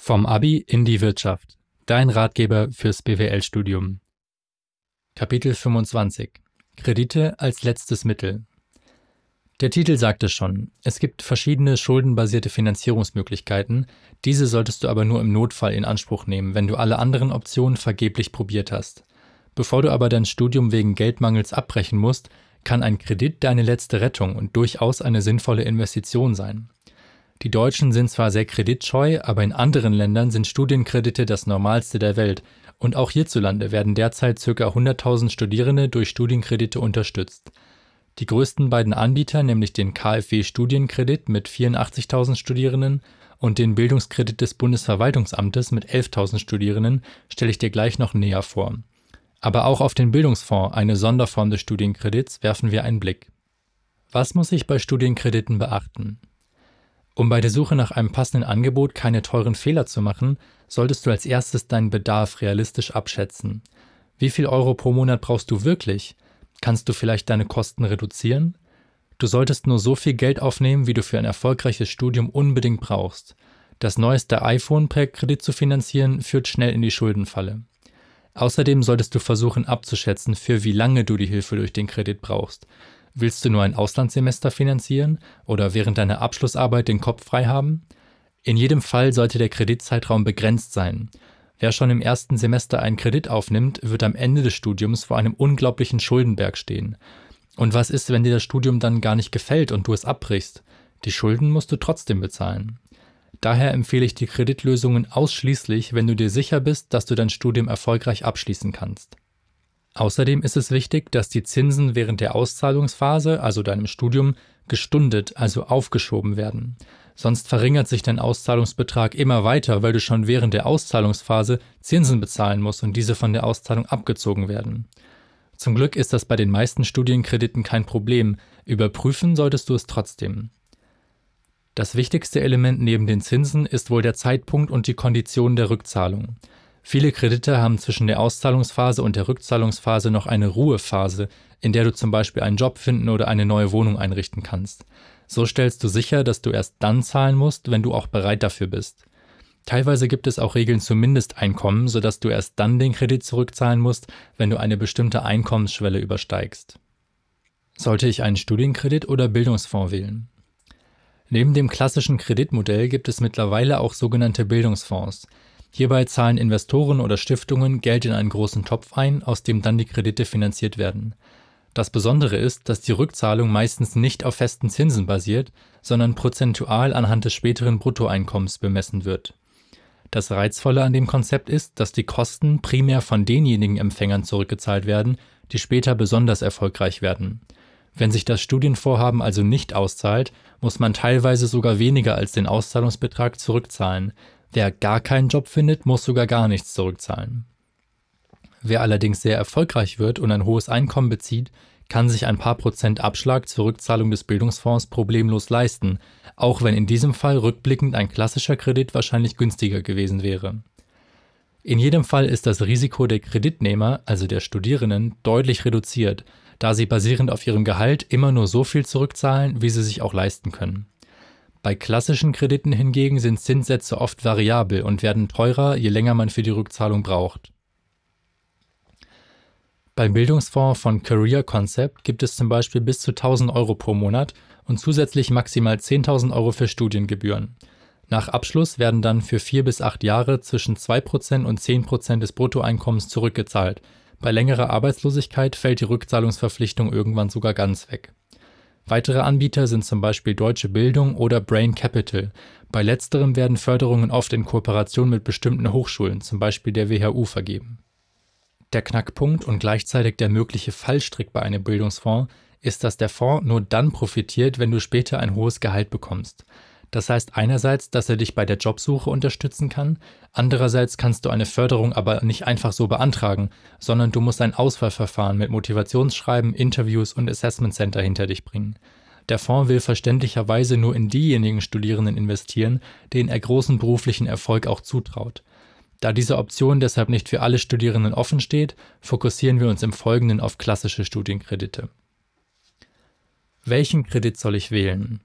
Vom Abi in die Wirtschaft. Dein Ratgeber fürs BWL-Studium. Kapitel 25. Kredite als letztes Mittel. Der Titel sagt es schon. Es gibt verschiedene schuldenbasierte Finanzierungsmöglichkeiten. Diese solltest du aber nur im Notfall in Anspruch nehmen, wenn du alle anderen Optionen vergeblich probiert hast. Bevor du aber dein Studium wegen Geldmangels abbrechen musst, kann ein Kredit deine letzte Rettung und durchaus eine sinnvolle Investition sein. Die Deutschen sind zwar sehr kreditscheu, aber in anderen Ländern sind Studienkredite das Normalste der Welt und auch hierzulande werden derzeit ca. 100.000 Studierende durch Studienkredite unterstützt. Die größten beiden Anbieter, nämlich den KfW Studienkredit mit 84.000 Studierenden und den Bildungskredit des Bundesverwaltungsamtes mit 11.000 Studierenden, stelle ich dir gleich noch näher vor. Aber auch auf den Bildungsfonds, eine Sonderform des Studienkredits, werfen wir einen Blick. Was muss ich bei Studienkrediten beachten? Um bei der Suche nach einem passenden Angebot keine teuren Fehler zu machen, solltest du als erstes deinen Bedarf realistisch abschätzen. Wie viel Euro pro Monat brauchst du wirklich? Kannst du vielleicht deine Kosten reduzieren? Du solltest nur so viel Geld aufnehmen, wie du für ein erfolgreiches Studium unbedingt brauchst. Das neueste iPhone per Kredit zu finanzieren, führt schnell in die Schuldenfalle. Außerdem solltest du versuchen abzuschätzen, für wie lange du die Hilfe durch den Kredit brauchst. Willst du nur ein Auslandssemester finanzieren oder während deiner Abschlussarbeit den Kopf frei haben? In jedem Fall sollte der Kreditzeitraum begrenzt sein. Wer schon im ersten Semester einen Kredit aufnimmt, wird am Ende des Studiums vor einem unglaublichen Schuldenberg stehen. Und was ist, wenn dir das Studium dann gar nicht gefällt und du es abbrichst? Die Schulden musst du trotzdem bezahlen. Daher empfehle ich die Kreditlösungen ausschließlich, wenn du dir sicher bist, dass du dein Studium erfolgreich abschließen kannst. Außerdem ist es wichtig, dass die Zinsen während der Auszahlungsphase, also deinem Studium, gestundet, also aufgeschoben werden. Sonst verringert sich dein Auszahlungsbetrag immer weiter, weil du schon während der Auszahlungsphase Zinsen bezahlen musst und diese von der Auszahlung abgezogen werden. Zum Glück ist das bei den meisten Studienkrediten kein Problem, überprüfen solltest du es trotzdem. Das wichtigste Element neben den Zinsen ist wohl der Zeitpunkt und die Konditionen der Rückzahlung. Viele Kredite haben zwischen der Auszahlungsphase und der Rückzahlungsphase noch eine Ruhephase, in der du zum Beispiel einen Job finden oder eine neue Wohnung einrichten kannst. So stellst du sicher, dass du erst dann zahlen musst, wenn du auch bereit dafür bist. Teilweise gibt es auch Regeln zum Mindesteinkommen, sodass du erst dann den Kredit zurückzahlen musst, wenn du eine bestimmte Einkommensschwelle übersteigst. Sollte ich einen Studienkredit oder Bildungsfonds wählen? Neben dem klassischen Kreditmodell gibt es mittlerweile auch sogenannte Bildungsfonds. Hierbei zahlen Investoren oder Stiftungen Geld in einen großen Topf ein, aus dem dann die Kredite finanziert werden. Das Besondere ist, dass die Rückzahlung meistens nicht auf festen Zinsen basiert, sondern prozentual anhand des späteren Bruttoeinkommens bemessen wird. Das Reizvolle an dem Konzept ist, dass die Kosten primär von denjenigen Empfängern zurückgezahlt werden, die später besonders erfolgreich werden. Wenn sich das Studienvorhaben also nicht auszahlt, muss man teilweise sogar weniger als den Auszahlungsbetrag zurückzahlen, Wer gar keinen Job findet, muss sogar gar nichts zurückzahlen. Wer allerdings sehr erfolgreich wird und ein hohes Einkommen bezieht, kann sich ein paar Prozent Abschlag zur Rückzahlung des Bildungsfonds problemlos leisten, auch wenn in diesem Fall rückblickend ein klassischer Kredit wahrscheinlich günstiger gewesen wäre. In jedem Fall ist das Risiko der Kreditnehmer, also der Studierenden, deutlich reduziert, da sie basierend auf ihrem Gehalt immer nur so viel zurückzahlen, wie sie sich auch leisten können. Bei klassischen Krediten hingegen sind Zinssätze oft variabel und werden teurer, je länger man für die Rückzahlung braucht. Beim Bildungsfonds von Career Concept gibt es zum Beispiel bis zu 1000 Euro pro Monat und zusätzlich maximal 10.000 Euro für Studiengebühren. Nach Abschluss werden dann für vier bis acht Jahre zwischen 2% und 10% des Bruttoeinkommens zurückgezahlt. Bei längerer Arbeitslosigkeit fällt die Rückzahlungsverpflichtung irgendwann sogar ganz weg. Weitere Anbieter sind zum Beispiel Deutsche Bildung oder Brain Capital. Bei letzterem werden Förderungen oft in Kooperation mit bestimmten Hochschulen, zum Beispiel der WHU, vergeben. Der Knackpunkt und gleichzeitig der mögliche Fallstrick bei einem Bildungsfonds ist, dass der Fonds nur dann profitiert, wenn du später ein hohes Gehalt bekommst. Das heißt einerseits, dass er dich bei der Jobsuche unterstützen kann, andererseits kannst du eine Förderung aber nicht einfach so beantragen, sondern du musst ein Auswahlverfahren mit Motivationsschreiben, Interviews und Assessment Center hinter dich bringen. Der Fonds will verständlicherweise nur in diejenigen Studierenden investieren, denen er großen beruflichen Erfolg auch zutraut. Da diese Option deshalb nicht für alle Studierenden offen steht, fokussieren wir uns im Folgenden auf klassische Studienkredite. Welchen Kredit soll ich wählen?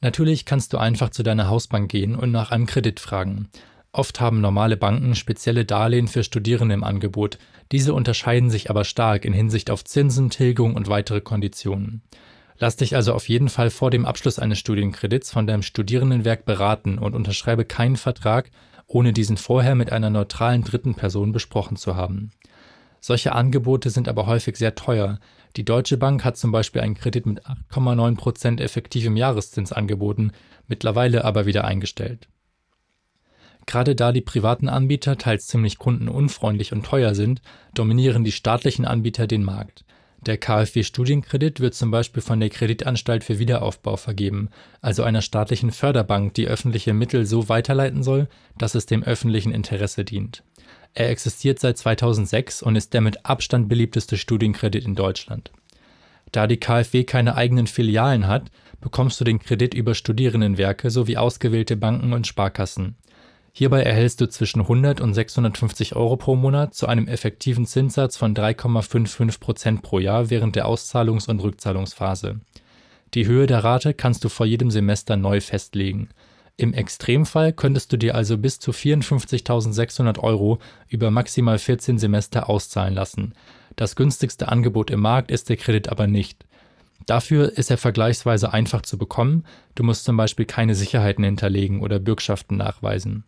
Natürlich kannst du einfach zu deiner Hausbank gehen und nach einem Kredit fragen. Oft haben normale Banken spezielle Darlehen für Studierende im Angebot. Diese unterscheiden sich aber stark in Hinsicht auf Zinsen, Tilgung und weitere Konditionen. Lass dich also auf jeden Fall vor dem Abschluss eines Studienkredits von deinem Studierendenwerk beraten und unterschreibe keinen Vertrag, ohne diesen vorher mit einer neutralen dritten Person besprochen zu haben. Solche Angebote sind aber häufig sehr teuer. Die Deutsche Bank hat zum Beispiel einen Kredit mit 8,9% effektivem Jahreszins angeboten, mittlerweile aber wieder eingestellt. Gerade da die privaten Anbieter teils ziemlich kundenunfreundlich und teuer sind, dominieren die staatlichen Anbieter den Markt. Der KfW Studienkredit wird zum Beispiel von der Kreditanstalt für Wiederaufbau vergeben, also einer staatlichen Förderbank, die öffentliche Mittel so weiterleiten soll, dass es dem öffentlichen Interesse dient. Er existiert seit 2006 und ist der mit Abstand beliebteste Studienkredit in Deutschland. Da die KfW keine eigenen Filialen hat, bekommst du den Kredit über Studierendenwerke sowie ausgewählte Banken und Sparkassen. Hierbei erhältst du zwischen 100 und 650 Euro pro Monat zu einem effektiven Zinssatz von 3,55 Prozent pro Jahr während der Auszahlungs- und Rückzahlungsphase. Die Höhe der Rate kannst du vor jedem Semester neu festlegen. Im Extremfall könntest du dir also bis zu 54.600 Euro über maximal 14 Semester auszahlen lassen. Das günstigste Angebot im Markt ist der Kredit aber nicht. Dafür ist er vergleichsweise einfach zu bekommen, du musst zum Beispiel keine Sicherheiten hinterlegen oder Bürgschaften nachweisen.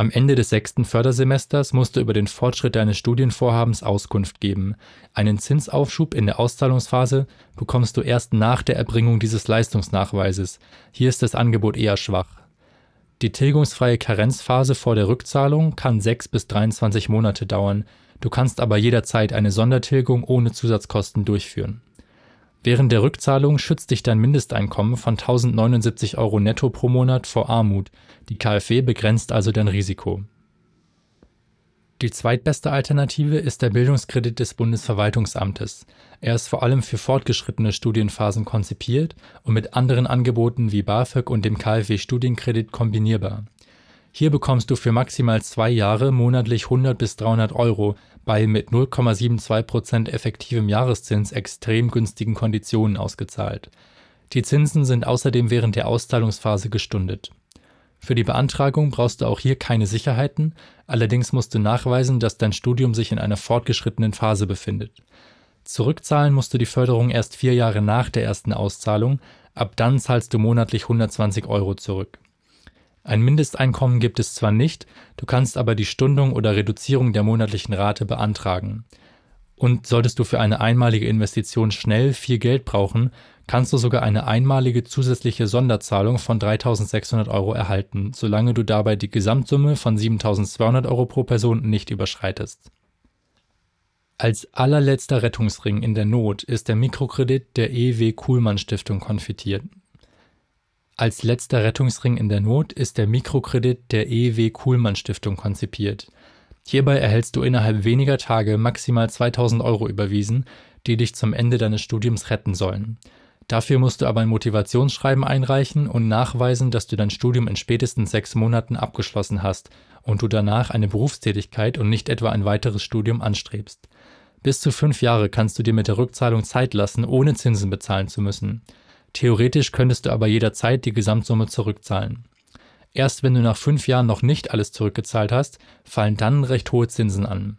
Am Ende des sechsten Fördersemesters musst du über den Fortschritt deines Studienvorhabens Auskunft geben. Einen Zinsaufschub in der Auszahlungsphase bekommst du erst nach der Erbringung dieses Leistungsnachweises. Hier ist das Angebot eher schwach. Die tilgungsfreie Karenzphase vor der Rückzahlung kann 6 bis 23 Monate dauern. Du kannst aber jederzeit eine Sondertilgung ohne Zusatzkosten durchführen. Während der Rückzahlung schützt dich dein Mindesteinkommen von 1079 Euro netto pro Monat vor Armut. Die KfW begrenzt also dein Risiko. Die zweitbeste Alternative ist der Bildungskredit des Bundesverwaltungsamtes. Er ist vor allem für fortgeschrittene Studienphasen konzipiert und mit anderen Angeboten wie BAföG und dem KfW Studienkredit kombinierbar. Hier bekommst du für maximal zwei Jahre monatlich 100 bis 300 Euro bei mit 0,72% effektivem Jahreszins extrem günstigen Konditionen ausgezahlt. Die Zinsen sind außerdem während der Auszahlungsphase gestundet. Für die Beantragung brauchst du auch hier keine Sicherheiten, allerdings musst du nachweisen, dass dein Studium sich in einer fortgeschrittenen Phase befindet. Zurückzahlen musst du die Förderung erst vier Jahre nach der ersten Auszahlung, ab dann zahlst du monatlich 120 Euro zurück. Ein Mindesteinkommen gibt es zwar nicht, du kannst aber die Stundung oder Reduzierung der monatlichen Rate beantragen. Und solltest du für eine einmalige Investition schnell viel Geld brauchen, kannst du sogar eine einmalige zusätzliche Sonderzahlung von 3600 Euro erhalten, solange du dabei die Gesamtsumme von 7200 Euro pro Person nicht überschreitest. Als allerletzter Rettungsring in der Not ist der Mikrokredit der EW Kuhlmann Stiftung konfitiert. Als letzter Rettungsring in der Not ist der Mikrokredit der EW Kuhlmann Stiftung konzipiert. Hierbei erhältst du innerhalb weniger Tage maximal 2000 Euro überwiesen, die dich zum Ende deines Studiums retten sollen. Dafür musst du aber ein Motivationsschreiben einreichen und nachweisen, dass du dein Studium in spätestens sechs Monaten abgeschlossen hast und du danach eine Berufstätigkeit und nicht etwa ein weiteres Studium anstrebst. Bis zu fünf Jahre kannst du dir mit der Rückzahlung Zeit lassen, ohne Zinsen bezahlen zu müssen. Theoretisch könntest du aber jederzeit die Gesamtsumme zurückzahlen. Erst wenn du nach fünf Jahren noch nicht alles zurückgezahlt hast, fallen dann recht hohe Zinsen an.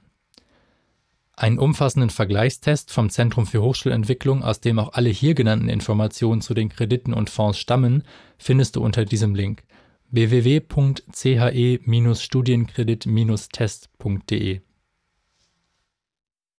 Einen umfassenden Vergleichstest vom Zentrum für Hochschulentwicklung, aus dem auch alle hier genannten Informationen zu den Krediten und Fonds stammen, findest du unter diesem Link www.che-studienkredit-test.de